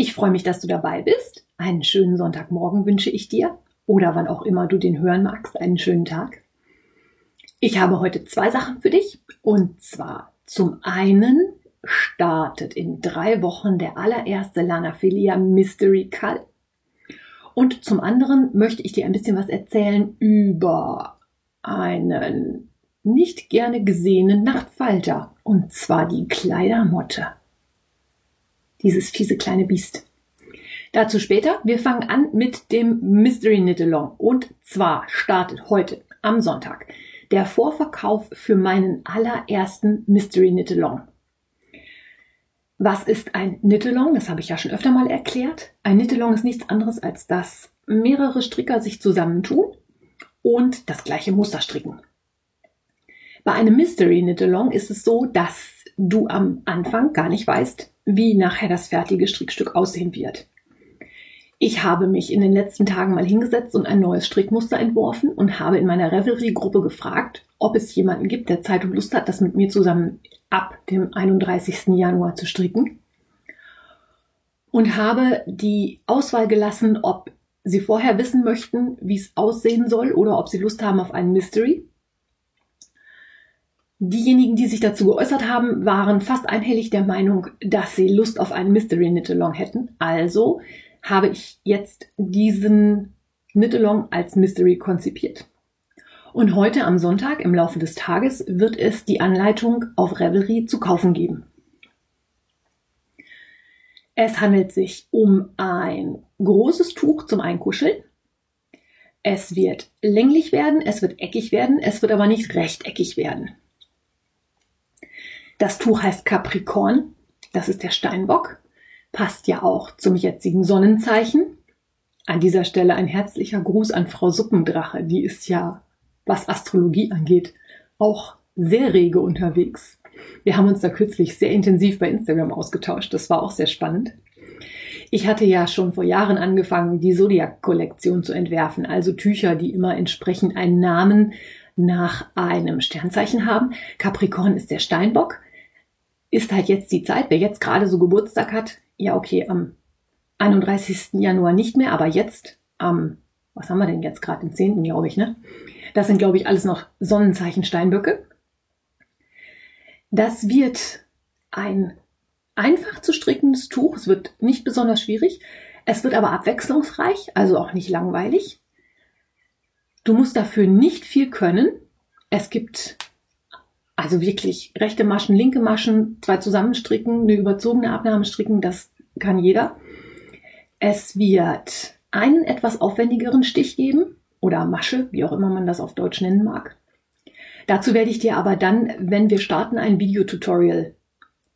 Ich freue mich, dass du dabei bist. Einen schönen Sonntagmorgen wünsche ich dir. Oder wann auch immer du den hören magst, einen schönen Tag. Ich habe heute zwei Sachen für dich. Und zwar zum einen startet in drei Wochen der allererste Lanafilia Mystery Call und zum anderen möchte ich dir ein bisschen was erzählen über einen nicht gerne gesehenen Nachtfalter. Und zwar die Kleidermotte dieses fiese kleine Biest. Dazu später. Wir fangen an mit dem Mystery Knit Along. Und zwar startet heute am Sonntag der Vorverkauf für meinen allerersten Mystery Knit Along. Was ist ein Knit Along? Das habe ich ja schon öfter mal erklärt. Ein Knit Along ist nichts anderes als dass mehrere Stricker sich zusammentun und das gleiche Muster stricken. Bei einem Mystery Knit Along ist es so, dass du am Anfang gar nicht weißt, wie nachher das fertige Strickstück aussehen wird. Ich habe mich in den letzten Tagen mal hingesetzt und ein neues Strickmuster entworfen und habe in meiner Revelry-Gruppe gefragt, ob es jemanden gibt, der Zeit und Lust hat, das mit mir zusammen ab dem 31. Januar zu stricken. Und habe die Auswahl gelassen, ob sie vorher wissen möchten, wie es aussehen soll oder ob sie Lust haben auf einen Mystery. Diejenigen, die sich dazu geäußert haben, waren fast einhellig der Meinung, dass sie Lust auf einen Mystery Knit-Along hätten. Also habe ich jetzt diesen Knit-Along als Mystery konzipiert. Und heute am Sonntag im Laufe des Tages wird es die Anleitung auf Revelry zu kaufen geben. Es handelt sich um ein großes Tuch zum Einkuscheln. Es wird länglich werden, es wird eckig werden, es wird aber nicht rechteckig werden. Das Tuch heißt Capricorn. Das ist der Steinbock. Passt ja auch zum jetzigen Sonnenzeichen. An dieser Stelle ein herzlicher Gruß an Frau Suppendrache. Die ist ja, was Astrologie angeht, auch sehr rege unterwegs. Wir haben uns da kürzlich sehr intensiv bei Instagram ausgetauscht. Das war auch sehr spannend. Ich hatte ja schon vor Jahren angefangen, die Zodiac-Kollektion zu entwerfen, also Tücher, die immer entsprechend einen Namen nach einem Sternzeichen haben. Capricorn ist der Steinbock ist halt jetzt die Zeit, wer jetzt gerade so Geburtstag hat, ja okay, am 31. Januar nicht mehr, aber jetzt am, was haben wir denn jetzt gerade, den 10. glaube ich, ne? Das sind, glaube ich, alles noch Sonnenzeichen Steinböcke. Das wird ein einfach zu strickendes Tuch. Es wird nicht besonders schwierig. Es wird aber abwechslungsreich, also auch nicht langweilig. Du musst dafür nicht viel können. Es gibt also wirklich rechte Maschen, linke Maschen, zwei zusammenstricken, eine überzogene Abnahme stricken, das kann jeder. Es wird einen etwas aufwendigeren Stich geben oder Masche, wie auch immer man das auf Deutsch nennen mag. Dazu werde ich dir aber dann, wenn wir starten, ein Videotutorial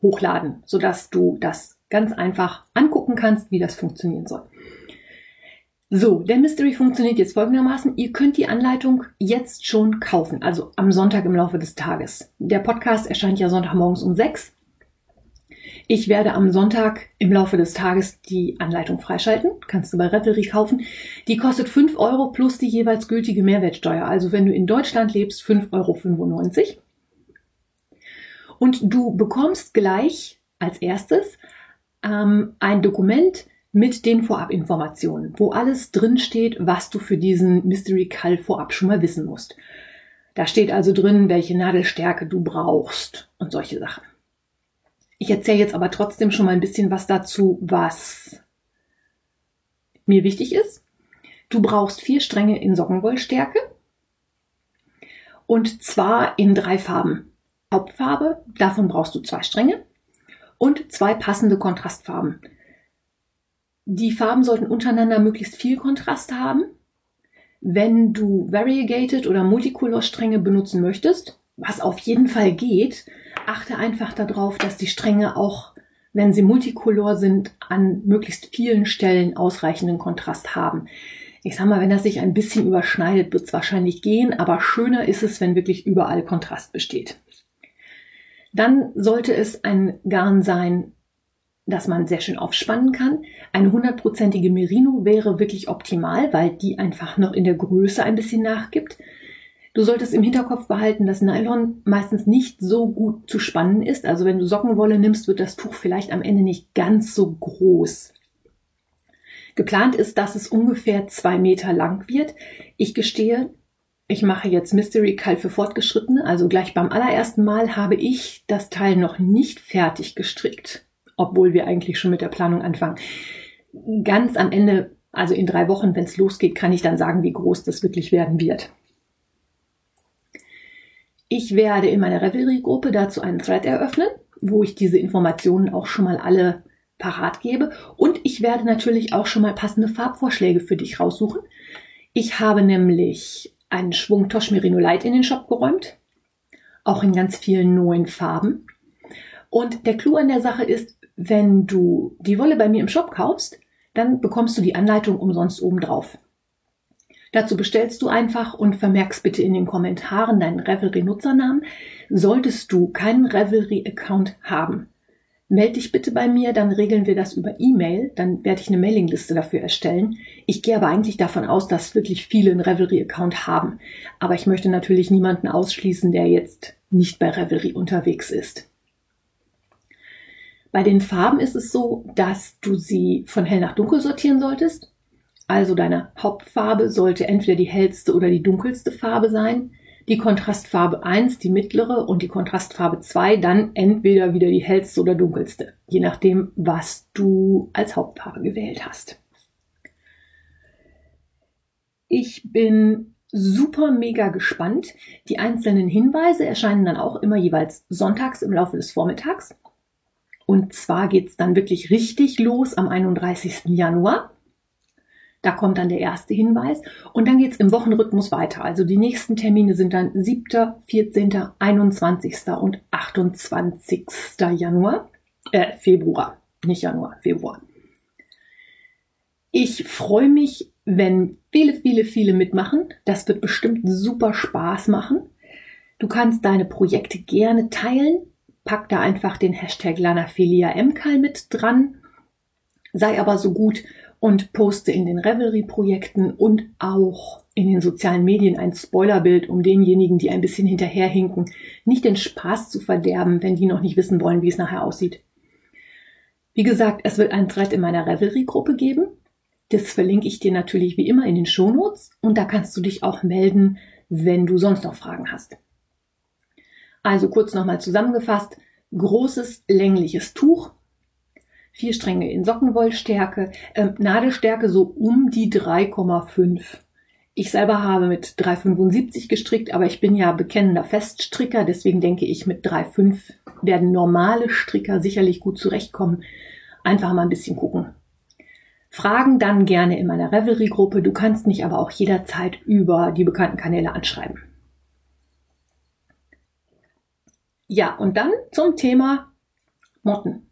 hochladen, sodass du das ganz einfach angucken kannst, wie das funktionieren soll. So, der Mystery funktioniert jetzt folgendermaßen. Ihr könnt die Anleitung jetzt schon kaufen, also am Sonntag im Laufe des Tages. Der Podcast erscheint ja Sonntagmorgens um sechs. Ich werde am Sonntag im Laufe des Tages die Anleitung freischalten. Kannst du bei Revelry kaufen. Die kostet fünf Euro plus die jeweils gültige Mehrwertsteuer. Also wenn du in Deutschland lebst, fünf Euro. Und du bekommst gleich als erstes ähm, ein Dokument, mit den Vorabinformationen, wo alles drin steht, was du für diesen Mystery Call vorab schon mal wissen musst. Da steht also drin, welche Nadelstärke du brauchst und solche Sachen. Ich erzähle jetzt aber trotzdem schon mal ein bisschen was dazu, was mir wichtig ist. Du brauchst vier Stränge in Sockenwollstärke und zwar in drei Farben. Hauptfarbe, davon brauchst du zwei Stränge und zwei passende Kontrastfarben. Die Farben sollten untereinander möglichst viel Kontrast haben. Wenn du Variegated oder Multicolor-Stränge benutzen möchtest, was auf jeden Fall geht, achte einfach darauf, dass die Stränge auch wenn sie multicolor sind, an möglichst vielen Stellen ausreichenden Kontrast haben. Ich sag mal, wenn das sich ein bisschen überschneidet, wird es wahrscheinlich gehen, aber schöner ist es, wenn wirklich überall Kontrast besteht. Dann sollte es ein Garn sein, das man sehr schön aufspannen kann. Eine hundertprozentige Merino wäre wirklich optimal, weil die einfach noch in der Größe ein bisschen nachgibt. Du solltest im Hinterkopf behalten, dass Nylon meistens nicht so gut zu spannen ist. Also wenn du Sockenwolle nimmst, wird das Tuch vielleicht am Ende nicht ganz so groß. Geplant ist, dass es ungefähr zwei Meter lang wird. Ich gestehe, ich mache jetzt Mystery kalt für Fortgeschrittene. Also gleich beim allerersten Mal habe ich das Teil noch nicht fertig gestrickt obwohl wir eigentlich schon mit der Planung anfangen. Ganz am Ende, also in drei Wochen, wenn es losgeht, kann ich dann sagen, wie groß das wirklich werden wird. Ich werde in meiner Revelry-Gruppe dazu einen Thread eröffnen, wo ich diese Informationen auch schon mal alle parat gebe. Und ich werde natürlich auch schon mal passende Farbvorschläge für dich raussuchen. Ich habe nämlich einen Schwung Tosh Merino Light in den Shop geräumt. Auch in ganz vielen neuen Farben. Und der Clou an der Sache ist, wenn du die Wolle bei mir im Shop kaufst, dann bekommst du die Anleitung umsonst obendrauf. Dazu bestellst du einfach und vermerkst bitte in den Kommentaren deinen Revelry-Nutzernamen. Solltest du keinen Revelry-Account haben, melde dich bitte bei mir, dann regeln wir das über E-Mail, dann werde ich eine Mailingliste dafür erstellen. Ich gehe aber eigentlich davon aus, dass wirklich viele einen Revelry-Account haben. Aber ich möchte natürlich niemanden ausschließen, der jetzt nicht bei Revelry unterwegs ist. Bei den Farben ist es so, dass du sie von hell nach dunkel sortieren solltest. Also deine Hauptfarbe sollte entweder die hellste oder die dunkelste Farbe sein. Die Kontrastfarbe 1, die mittlere und die Kontrastfarbe 2 dann entweder wieder die hellste oder dunkelste, je nachdem, was du als Hauptfarbe gewählt hast. Ich bin super mega gespannt. Die einzelnen Hinweise erscheinen dann auch immer jeweils sonntags im Laufe des Vormittags. Und zwar geht's dann wirklich richtig los am 31. Januar. Da kommt dann der erste Hinweis. Und dann geht's im Wochenrhythmus weiter. Also die nächsten Termine sind dann 7., 14., 21. und 28. Januar. Äh, Februar. Nicht Januar, Februar. Ich freue mich, wenn viele, viele, viele mitmachen. Das wird bestimmt super Spaß machen. Du kannst deine Projekte gerne teilen pack da einfach den Hashtag LanaphiliaMKal mit dran. Sei aber so gut und poste in den Revelry-Projekten und auch in den sozialen Medien ein Spoilerbild, um denjenigen, die ein bisschen hinterherhinken, nicht den Spaß zu verderben, wenn die noch nicht wissen wollen, wie es nachher aussieht. Wie gesagt, es wird einen Thread in meiner Revelry-Gruppe geben. Das verlinke ich dir natürlich wie immer in den Shownotes und da kannst du dich auch melden, wenn du sonst noch Fragen hast. Also kurz nochmal zusammengefasst, großes längliches Tuch, vier Stränge in Sockenwollstärke, äh, Nadelstärke so um die 3,5. Ich selber habe mit 3,75 gestrickt, aber ich bin ja bekennender Feststricker, deswegen denke ich, mit 3,5 werden normale Stricker sicherlich gut zurechtkommen. Einfach mal ein bisschen gucken. Fragen dann gerne in meiner Revelry-Gruppe. Du kannst mich aber auch jederzeit über die bekannten Kanäle anschreiben. Ja, und dann zum Thema Motten.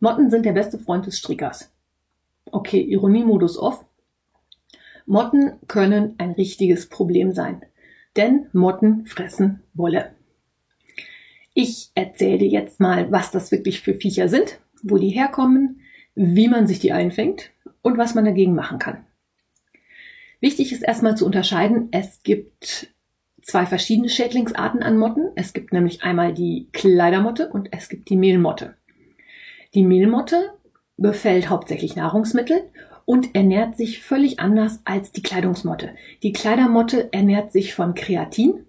Motten sind der beste Freund des Strickers. Okay, Ironiemodus off. Motten können ein richtiges Problem sein, denn Motten fressen Wolle. Ich erzähle dir jetzt mal, was das wirklich für Viecher sind, wo die herkommen, wie man sich die einfängt und was man dagegen machen kann. Wichtig ist erstmal zu unterscheiden, es gibt zwei verschiedene Schädlingsarten an Motten. Es gibt nämlich einmal die Kleidermotte und es gibt die Mehlmotte. Die Mehlmotte befällt hauptsächlich Nahrungsmittel und ernährt sich völlig anders als die Kleidungsmotte. Die Kleidermotte ernährt sich von Kreatin.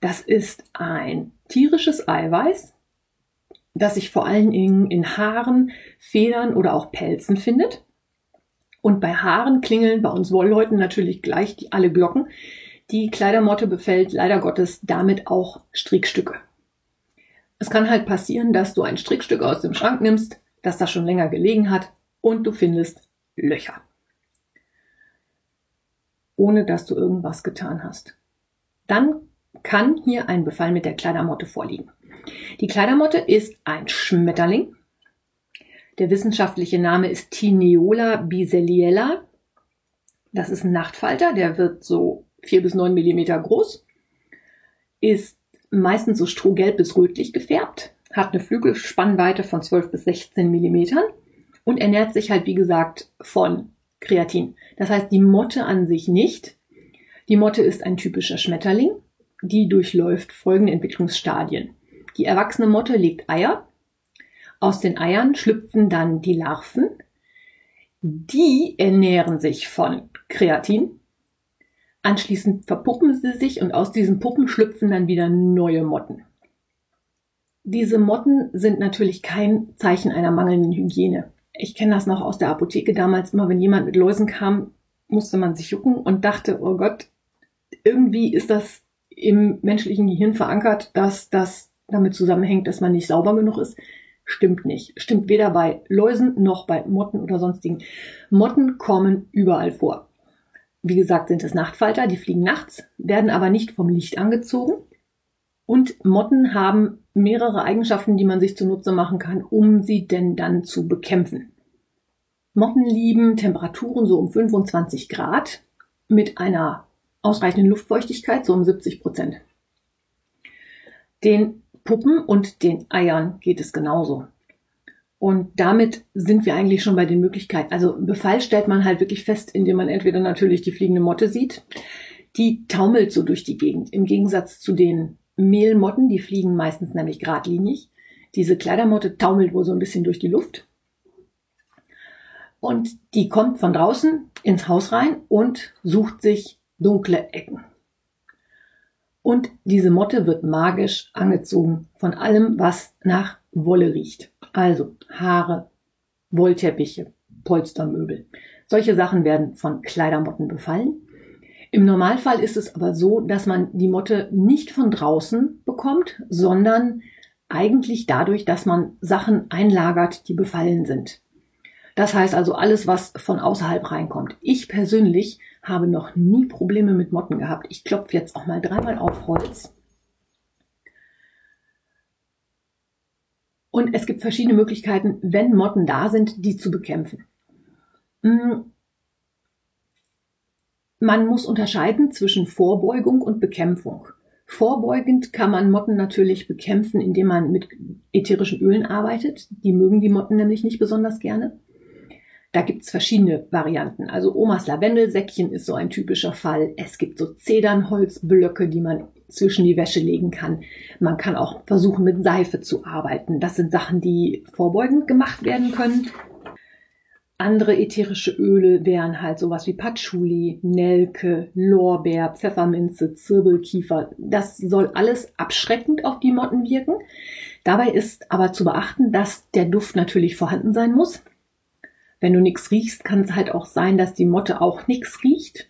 Das ist ein tierisches Eiweiß, das sich vor allen Dingen in Haaren, Federn oder auch Pelzen findet. Und bei Haaren klingeln bei uns Wollleuten natürlich gleich die, alle Glocken, die Kleidermotte befällt leider Gottes damit auch Strickstücke. Es kann halt passieren, dass du ein Strickstück aus dem Schrank nimmst, das da schon länger gelegen hat und du findest Löcher. Ohne dass du irgendwas getan hast. Dann kann hier ein Befall mit der Kleidermotte vorliegen. Die Kleidermotte ist ein Schmetterling Der wissenschaftliche Name ist Tineola biseliella. Das ist ein Nachtfalter, der wird so vier bis neun Millimeter groß, ist meistens so strohgelb bis rötlich gefärbt, hat eine Flügelspannweite von 12 bis 16 Millimetern und ernährt sich halt, wie gesagt, von Kreatin. Das heißt, die Motte an sich nicht. Die Motte ist ein typischer Schmetterling, die durchläuft folgende Entwicklungsstadien. Die erwachsene Motte legt Eier. Aus den Eiern schlüpfen dann die Larven. Die ernähren sich von Kreatin. Anschließend verpuppen sie sich und aus diesen Puppen schlüpfen dann wieder neue Motten. Diese Motten sind natürlich kein Zeichen einer mangelnden Hygiene. Ich kenne das noch aus der Apotheke damals immer, wenn jemand mit Läusen kam, musste man sich jucken und dachte, oh Gott, irgendwie ist das im menschlichen Gehirn verankert, dass das damit zusammenhängt, dass man nicht sauber genug ist. Stimmt nicht. Stimmt weder bei Läusen noch bei Motten oder sonstigen. Motten kommen überall vor. Wie gesagt, sind es Nachtfalter, die fliegen nachts, werden aber nicht vom Licht angezogen. Und Motten haben mehrere Eigenschaften, die man sich zunutze machen kann, um sie denn dann zu bekämpfen. Motten lieben Temperaturen so um 25 Grad mit einer ausreichenden Luftfeuchtigkeit, so um 70 Prozent. Den Puppen und den Eiern geht es genauso. Und damit sind wir eigentlich schon bei den Möglichkeiten. Also Befall stellt man halt wirklich fest, indem man entweder natürlich die fliegende Motte sieht, die taumelt so durch die Gegend. Im Gegensatz zu den Mehlmotten, die fliegen meistens nämlich geradlinig. Diese Kleidermotte taumelt wohl so ein bisschen durch die Luft. Und die kommt von draußen ins Haus rein und sucht sich dunkle Ecken. Und diese Motte wird magisch angezogen von allem, was nach Wolle riecht. Also Haare, Wollteppiche, Polstermöbel. Solche Sachen werden von Kleidermotten befallen. Im Normalfall ist es aber so, dass man die Motte nicht von draußen bekommt, sondern eigentlich dadurch, dass man Sachen einlagert, die befallen sind. Das heißt also alles, was von außerhalb reinkommt. Ich persönlich habe noch nie Probleme mit Motten gehabt. Ich klopfe jetzt auch mal dreimal auf Holz. Und es gibt verschiedene Möglichkeiten, wenn Motten da sind, die zu bekämpfen. Hm. Man muss unterscheiden zwischen Vorbeugung und Bekämpfung. Vorbeugend kann man Motten natürlich bekämpfen, indem man mit ätherischen Ölen arbeitet. Die mögen die Motten nämlich nicht besonders gerne. Da gibt's verschiedene Varianten. Also Omas Lavendelsäckchen ist so ein typischer Fall. Es gibt so Zedernholzblöcke, die man zwischen die Wäsche legen kann. Man kann auch versuchen, mit Seife zu arbeiten. Das sind Sachen, die vorbeugend gemacht werden können. Andere ätherische Öle wären halt sowas wie Patchouli, Nelke, Lorbeer, Pfefferminze, Zirbelkiefer. Das soll alles abschreckend auf die Motten wirken. Dabei ist aber zu beachten, dass der Duft natürlich vorhanden sein muss. Wenn du nichts riechst, kann es halt auch sein, dass die Motte auch nichts riecht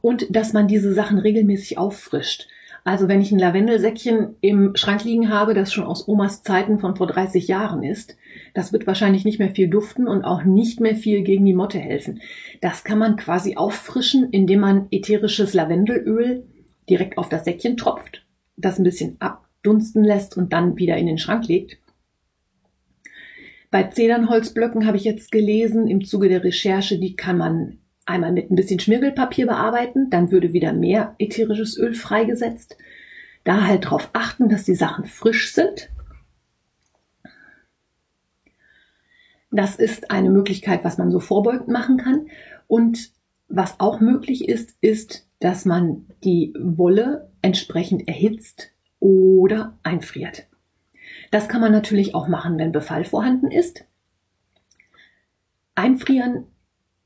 und dass man diese Sachen regelmäßig auffrischt. Also wenn ich ein Lavendelsäckchen im Schrank liegen habe, das schon aus Omas Zeiten von vor 30 Jahren ist, das wird wahrscheinlich nicht mehr viel duften und auch nicht mehr viel gegen die Motte helfen. Das kann man quasi auffrischen, indem man ätherisches Lavendelöl direkt auf das Säckchen tropft, das ein bisschen abdunsten lässt und dann wieder in den Schrank legt. Bei Zedernholzblöcken habe ich jetzt gelesen, im Zuge der Recherche, die kann man einmal mit ein bisschen Schmirgelpapier bearbeiten, dann würde wieder mehr ätherisches Öl freigesetzt. Da halt darauf achten, dass die Sachen frisch sind. Das ist eine Möglichkeit, was man so vorbeugend machen kann. Und was auch möglich ist, ist, dass man die Wolle entsprechend erhitzt oder einfriert. Das kann man natürlich auch machen, wenn Befall vorhanden ist. Einfrieren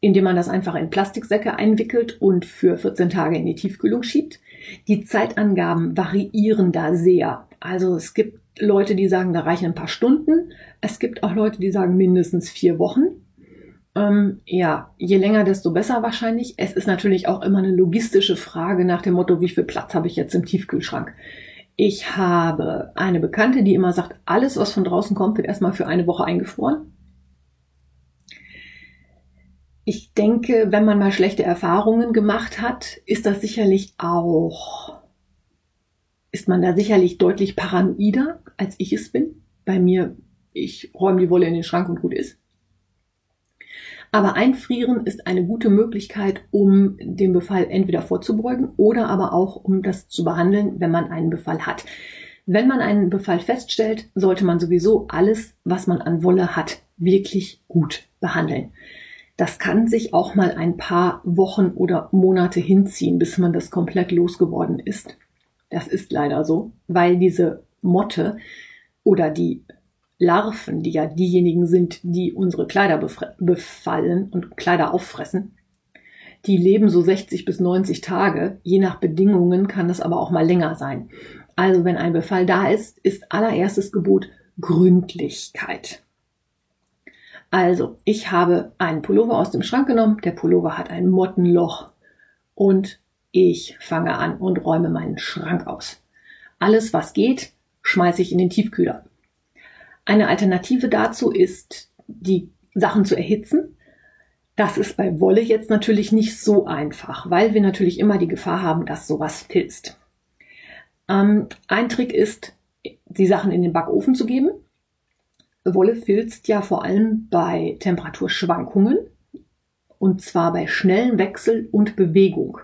indem man das einfach in Plastiksäcke einwickelt und für 14 Tage in die Tiefkühlung schiebt. Die Zeitangaben variieren da sehr. Also es gibt Leute, die sagen, da reichen ein paar Stunden. Es gibt auch Leute, die sagen mindestens vier Wochen. Ähm, ja, je länger, desto besser wahrscheinlich. Es ist natürlich auch immer eine logistische Frage nach dem Motto, wie viel Platz habe ich jetzt im Tiefkühlschrank? Ich habe eine Bekannte, die immer sagt, alles, was von draußen kommt, wird erstmal für eine Woche eingefroren. Ich denke, wenn man mal schlechte Erfahrungen gemacht hat, ist das sicherlich auch, ist man da sicherlich deutlich paranoider, als ich es bin. Bei mir ich räume die Wolle in den Schrank und gut ist. Aber einfrieren ist eine gute Möglichkeit, um den Befall entweder vorzubeugen oder aber auch um das zu behandeln, wenn man einen Befall hat. Wenn man einen Befall feststellt, sollte man sowieso alles, was man an Wolle hat, wirklich gut behandeln. Das kann sich auch mal ein paar Wochen oder Monate hinziehen, bis man das komplett losgeworden ist. Das ist leider so, weil diese Motte oder die Larven, die ja diejenigen sind, die unsere Kleider befallen und Kleider auffressen, die leben so 60 bis 90 Tage. Je nach Bedingungen kann das aber auch mal länger sein. Also wenn ein Befall da ist, ist allererstes Gebot Gründlichkeit. Also, ich habe einen Pullover aus dem Schrank genommen. Der Pullover hat ein Mottenloch und ich fange an und räume meinen Schrank aus. Alles, was geht, schmeiße ich in den Tiefkühler. Eine Alternative dazu ist, die Sachen zu erhitzen. Das ist bei Wolle jetzt natürlich nicht so einfach, weil wir natürlich immer die Gefahr haben, dass sowas filzt. Ähm, ein Trick ist, die Sachen in den Backofen zu geben. Wolle filzt ja vor allem bei Temperaturschwankungen und zwar bei schnellen Wechsel und Bewegung.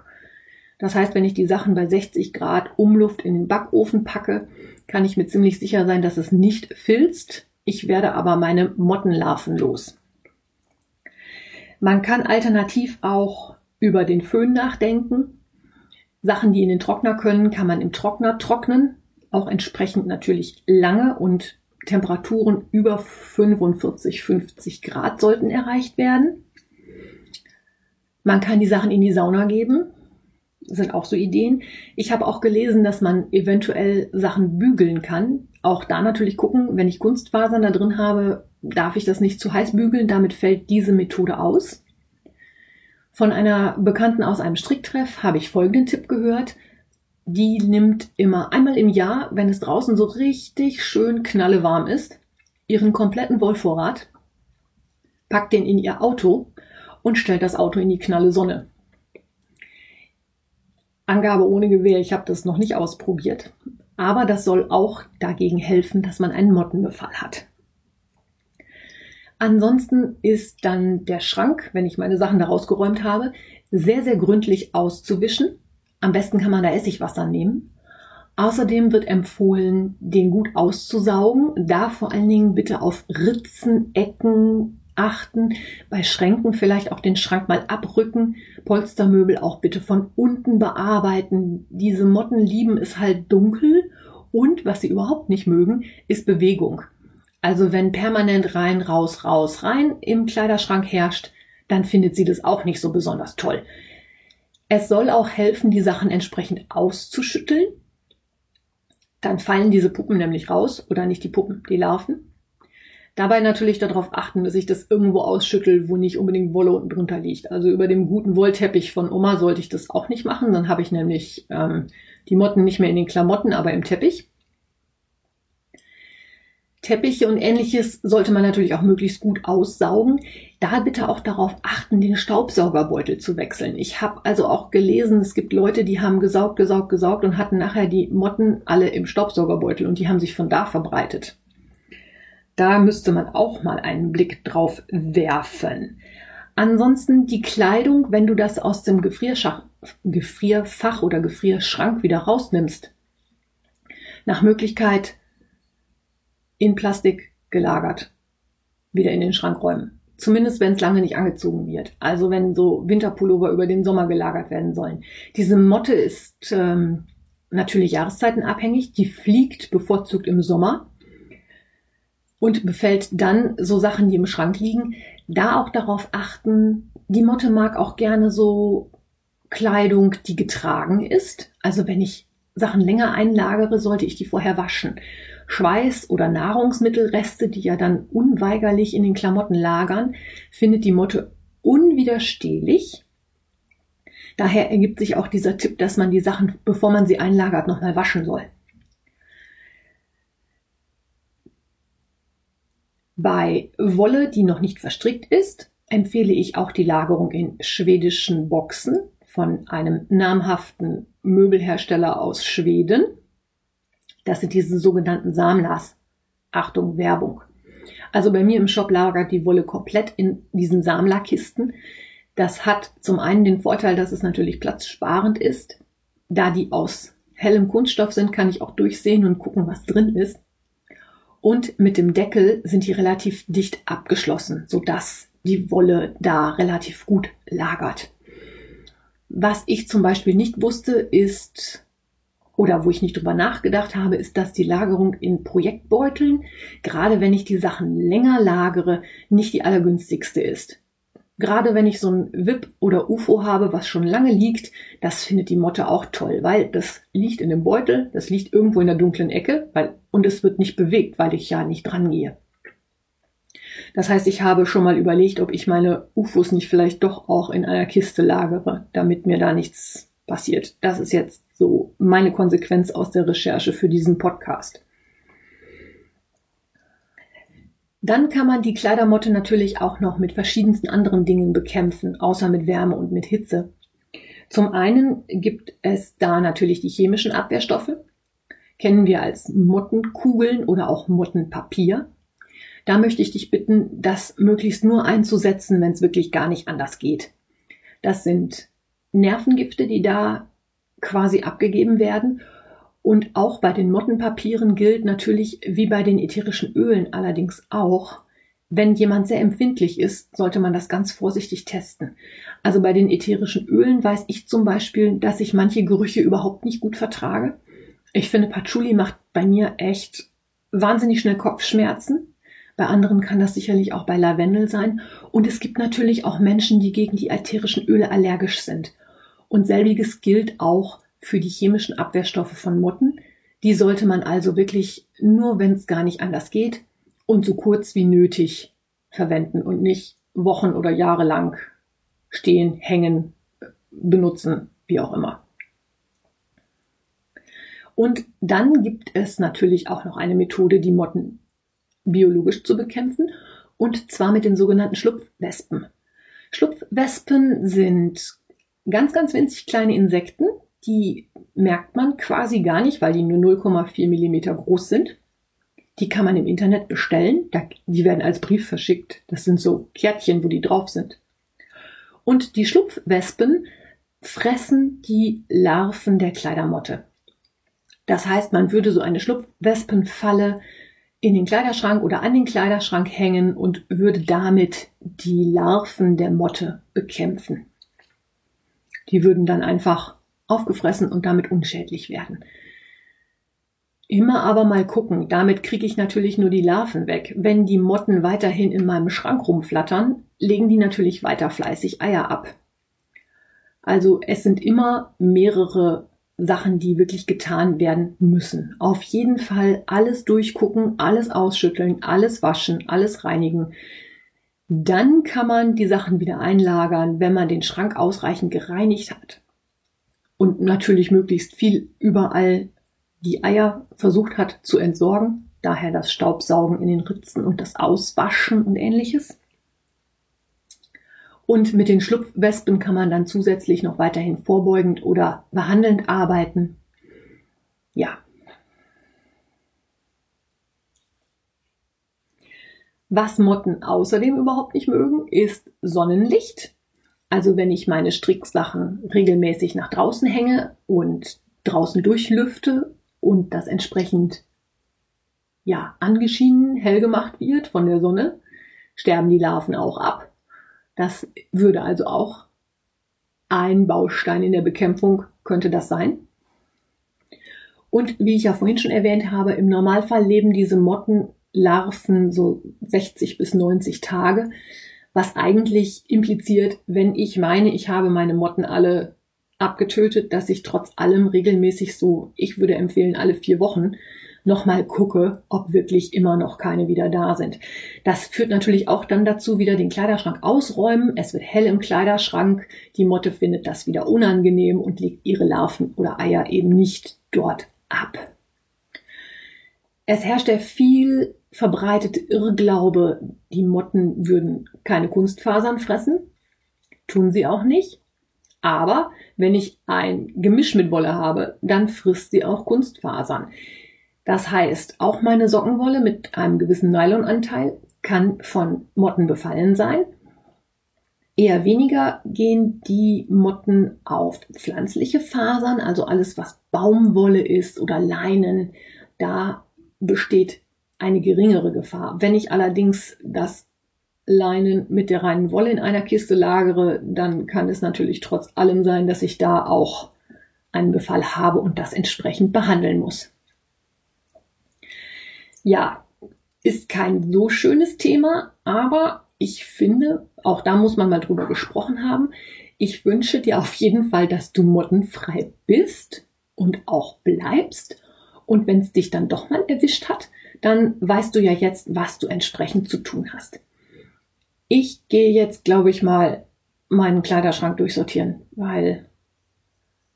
Das heißt, wenn ich die Sachen bei 60 Grad Umluft in den Backofen packe, kann ich mir ziemlich sicher sein, dass es nicht filzt. Ich werde aber meine Mottenlarven los. Man kann alternativ auch über den Föhn nachdenken. Sachen, die in den Trockner können, kann man im Trockner trocknen. Auch entsprechend natürlich lange und Temperaturen über 45, 50 Grad sollten erreicht werden. Man kann die Sachen in die Sauna geben sind auch so Ideen. Ich habe auch gelesen, dass man eventuell Sachen bügeln kann. Auch da natürlich gucken, wenn ich Kunstfasern da drin habe, darf ich das nicht zu heiß bügeln. Damit fällt diese Methode aus. Von einer Bekannten aus einem Stricktreff habe ich folgenden Tipp gehört. Die nimmt immer einmal im Jahr, wenn es draußen so richtig schön knallewarm ist, ihren kompletten Wollvorrat, packt den in ihr Auto und stellt das Auto in die knalle Sonne. Angabe ohne Gewehr, ich habe das noch nicht ausprobiert. Aber das soll auch dagegen helfen, dass man einen Mottenbefall hat. Ansonsten ist dann der Schrank, wenn ich meine Sachen da rausgeräumt habe, sehr, sehr gründlich auszuwischen. Am besten kann man da Essigwasser nehmen. Außerdem wird empfohlen, den gut auszusaugen. Da vor allen Dingen bitte auf Ritzen, Ecken, achten, bei Schränken vielleicht auch den Schrank mal abrücken, Polstermöbel auch bitte von unten bearbeiten. Diese Motten lieben es halt dunkel und was sie überhaupt nicht mögen, ist Bewegung. Also wenn permanent rein, raus, raus, rein im Kleiderschrank herrscht, dann findet sie das auch nicht so besonders toll. Es soll auch helfen, die Sachen entsprechend auszuschütteln. Dann fallen diese Puppen nämlich raus oder nicht die Puppen, die Larven. Dabei natürlich darauf achten, dass ich das irgendwo ausschüttel, wo nicht unbedingt Wolle unten drunter liegt. Also über dem guten Wollteppich von Oma sollte ich das auch nicht machen. Dann habe ich nämlich ähm, die Motten nicht mehr in den Klamotten, aber im Teppich. Teppiche und ähnliches sollte man natürlich auch möglichst gut aussaugen. Da bitte auch darauf achten, den Staubsaugerbeutel zu wechseln. Ich habe also auch gelesen, es gibt Leute, die haben gesaugt, gesaugt, gesaugt und hatten nachher die Motten alle im Staubsaugerbeutel und die haben sich von da verbreitet. Da müsste man auch mal einen Blick drauf werfen. Ansonsten die Kleidung, wenn du das aus dem Gefrierschach, Gefrierfach oder Gefrierschrank wieder rausnimmst, nach Möglichkeit in Plastik gelagert, wieder in den Schrank räumen. Zumindest wenn es lange nicht angezogen wird. Also wenn so Winterpullover über den Sommer gelagert werden sollen. Diese Motte ist ähm, natürlich jahreszeitenabhängig. Die fliegt bevorzugt im Sommer und befällt dann so Sachen, die im Schrank liegen. Da auch darauf achten, die Motte mag auch gerne so Kleidung, die getragen ist. Also wenn ich Sachen länger einlagere, sollte ich die vorher waschen. Schweiß oder Nahrungsmittelreste, die ja dann unweigerlich in den Klamotten lagern, findet die Motte unwiderstehlich. Daher ergibt sich auch dieser Tipp, dass man die Sachen, bevor man sie einlagert, nochmal waschen soll. Bei Wolle, die noch nicht verstrickt ist, empfehle ich auch die Lagerung in schwedischen Boxen von einem namhaften Möbelhersteller aus Schweden. Das sind diese sogenannten Samlas. Achtung, Werbung. Also bei mir im Shop lagert die Wolle komplett in diesen Samla-Kisten. Das hat zum einen den Vorteil, dass es natürlich platzsparend ist. Da die aus hellem Kunststoff sind, kann ich auch durchsehen und gucken, was drin ist. Und mit dem Deckel sind die relativ dicht abgeschlossen, sodass die Wolle da relativ gut lagert. Was ich zum Beispiel nicht wusste, ist, oder wo ich nicht drüber nachgedacht habe, ist, dass die Lagerung in Projektbeuteln, gerade wenn ich die Sachen länger lagere, nicht die allergünstigste ist. Gerade wenn ich so ein WIP oder UFO habe, was schon lange liegt, das findet die Motte auch toll, weil das liegt in dem Beutel, das liegt irgendwo in der dunklen Ecke, weil, und es wird nicht bewegt, weil ich ja nicht dran gehe. Das heißt, ich habe schon mal überlegt, ob ich meine UFOs nicht vielleicht doch auch in einer Kiste lagere, damit mir da nichts passiert. Das ist jetzt so meine Konsequenz aus der Recherche für diesen Podcast. Dann kann man die Kleidermotte natürlich auch noch mit verschiedensten anderen Dingen bekämpfen, außer mit Wärme und mit Hitze. Zum einen gibt es da natürlich die chemischen Abwehrstoffe, kennen wir als Mottenkugeln oder auch Mottenpapier. Da möchte ich dich bitten, das möglichst nur einzusetzen, wenn es wirklich gar nicht anders geht. Das sind Nervengifte, die da quasi abgegeben werden und auch bei den Mottenpapieren gilt natürlich wie bei den ätherischen Ölen allerdings auch, wenn jemand sehr empfindlich ist, sollte man das ganz vorsichtig testen. Also bei den ätherischen Ölen weiß ich zum Beispiel, dass ich manche Gerüche überhaupt nicht gut vertrage. Ich finde, Patchouli macht bei mir echt wahnsinnig schnell Kopfschmerzen. Bei anderen kann das sicherlich auch bei Lavendel sein. Und es gibt natürlich auch Menschen, die gegen die ätherischen Öle allergisch sind. Und selbiges gilt auch für die chemischen Abwehrstoffe von Motten. Die sollte man also wirklich nur, wenn es gar nicht anders geht und so kurz wie nötig verwenden und nicht Wochen oder Jahre lang stehen, hängen, benutzen, wie auch immer. Und dann gibt es natürlich auch noch eine Methode, die Motten biologisch zu bekämpfen, und zwar mit den sogenannten Schlupfwespen. Schlupfwespen sind ganz, ganz winzig kleine Insekten, die merkt man quasi gar nicht, weil die nur 0,4 Millimeter groß sind. Die kann man im Internet bestellen. Die werden als Brief verschickt. Das sind so Kärtchen, wo die drauf sind. Und die Schlupfwespen fressen die Larven der Kleidermotte. Das heißt, man würde so eine Schlupfwespenfalle in den Kleiderschrank oder an den Kleiderschrank hängen und würde damit die Larven der Motte bekämpfen. Die würden dann einfach aufgefressen und damit unschädlich werden. Immer aber mal gucken, damit kriege ich natürlich nur die Larven weg. Wenn die Motten weiterhin in meinem Schrank rumflattern, legen die natürlich weiter fleißig Eier ab. Also es sind immer mehrere Sachen, die wirklich getan werden müssen. Auf jeden Fall alles durchgucken, alles ausschütteln, alles waschen, alles reinigen. Dann kann man die Sachen wieder einlagern, wenn man den Schrank ausreichend gereinigt hat und natürlich möglichst viel überall die Eier versucht hat zu entsorgen. Daher das Staubsaugen in den Ritzen und das Auswaschen und ähnliches. Und mit den Schlupfwespen kann man dann zusätzlich noch weiterhin vorbeugend oder behandelnd arbeiten. Ja. Was Motten außerdem überhaupt nicht mögen, ist Sonnenlicht. Also wenn ich meine Stricksachen regelmäßig nach draußen hänge und draußen durchlüfte und das entsprechend ja angeschienen, hell gemacht wird von der Sonne, sterben die Larven auch ab. Das würde also auch ein Baustein in der Bekämpfung könnte das sein. Und wie ich ja vorhin schon erwähnt habe, im Normalfall leben diese Mottenlarven so 60 bis 90 Tage was eigentlich impliziert, wenn ich meine, ich habe meine Motten alle abgetötet, dass ich trotz allem regelmäßig so, ich würde empfehlen, alle vier Wochen nochmal gucke, ob wirklich immer noch keine wieder da sind. Das führt natürlich auch dann dazu, wieder den Kleiderschrank ausräumen. Es wird hell im Kleiderschrank. Die Motte findet das wieder unangenehm und legt ihre Larven oder Eier eben nicht dort ab. Es herrscht ja viel verbreitete Irrglaube, die Motten würden keine Kunstfasern fressen. Tun sie auch nicht. Aber wenn ich ein Gemisch mit Wolle habe, dann frisst sie auch Kunstfasern. Das heißt, auch meine Sockenwolle mit einem gewissen Nylonanteil kann von Motten befallen sein. Eher weniger gehen die Motten auf pflanzliche Fasern, also alles, was Baumwolle ist oder Leinen. Da besteht eine geringere Gefahr. Wenn ich allerdings das Leinen mit der reinen Wolle in einer Kiste lagere, dann kann es natürlich trotz allem sein, dass ich da auch einen Befall habe und das entsprechend behandeln muss. Ja, ist kein so schönes Thema, aber ich finde, auch da muss man mal drüber gesprochen haben. Ich wünsche dir auf jeden Fall, dass du mottenfrei bist und auch bleibst. Und wenn es dich dann doch mal erwischt hat, dann weißt du ja jetzt, was du entsprechend zu tun hast. Ich gehe jetzt, glaube ich, mal meinen Kleiderschrank durchsortieren, weil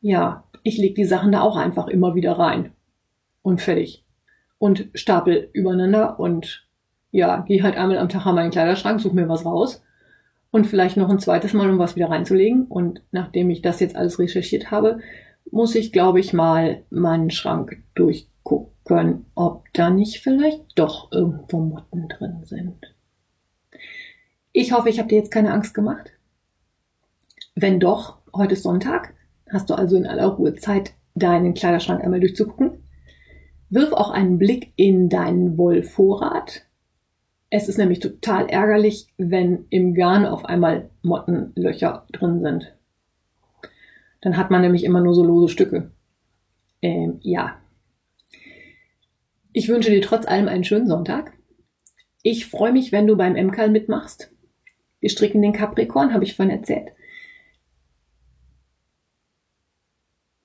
ja, ich lege die Sachen da auch einfach immer wieder rein. Und fertig. Und stapel übereinander und ja, gehe halt einmal am Tag an meinen Kleiderschrank, suche mir was raus und vielleicht noch ein zweites Mal, um was wieder reinzulegen. Und nachdem ich das jetzt alles recherchiert habe, muss ich, glaube ich, mal meinen Schrank durchgucken, ob da nicht vielleicht doch irgendwo Motten drin sind. Ich hoffe, ich habe dir jetzt keine Angst gemacht. Wenn doch, heute ist Sonntag, hast du also in aller Ruhe Zeit, deinen Kleiderschrank einmal durchzugucken. Wirf auch einen Blick in deinen Wollvorrat. Es ist nämlich total ärgerlich, wenn im Garn auf einmal Mottenlöcher drin sind. Dann hat man nämlich immer nur so lose Stücke. Ähm, ja. Ich wünsche dir trotz allem einen schönen Sonntag. Ich freue mich, wenn du beim MKL mitmachst. Wir stricken den Capricorn, habe ich vorhin erzählt.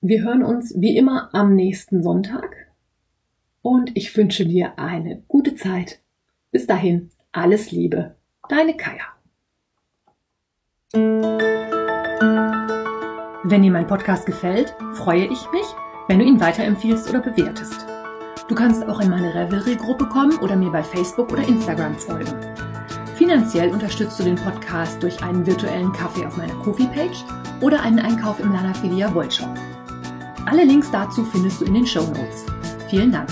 Wir hören uns wie immer am nächsten Sonntag und ich wünsche dir eine gute Zeit. Bis dahin, alles Liebe, deine Kaya. Wenn dir mein Podcast gefällt, freue ich mich, wenn du ihn weiterempfiehlst oder bewertest. Du kannst auch in meine Revelry-Gruppe kommen oder mir bei Facebook oder Instagram folgen. Finanziell unterstützt du den Podcast durch einen virtuellen Kaffee auf meiner Kofi-Page oder einen Einkauf im Lana Filia Wollshop. Alle Links dazu findest du in den Show Notes. Vielen Dank.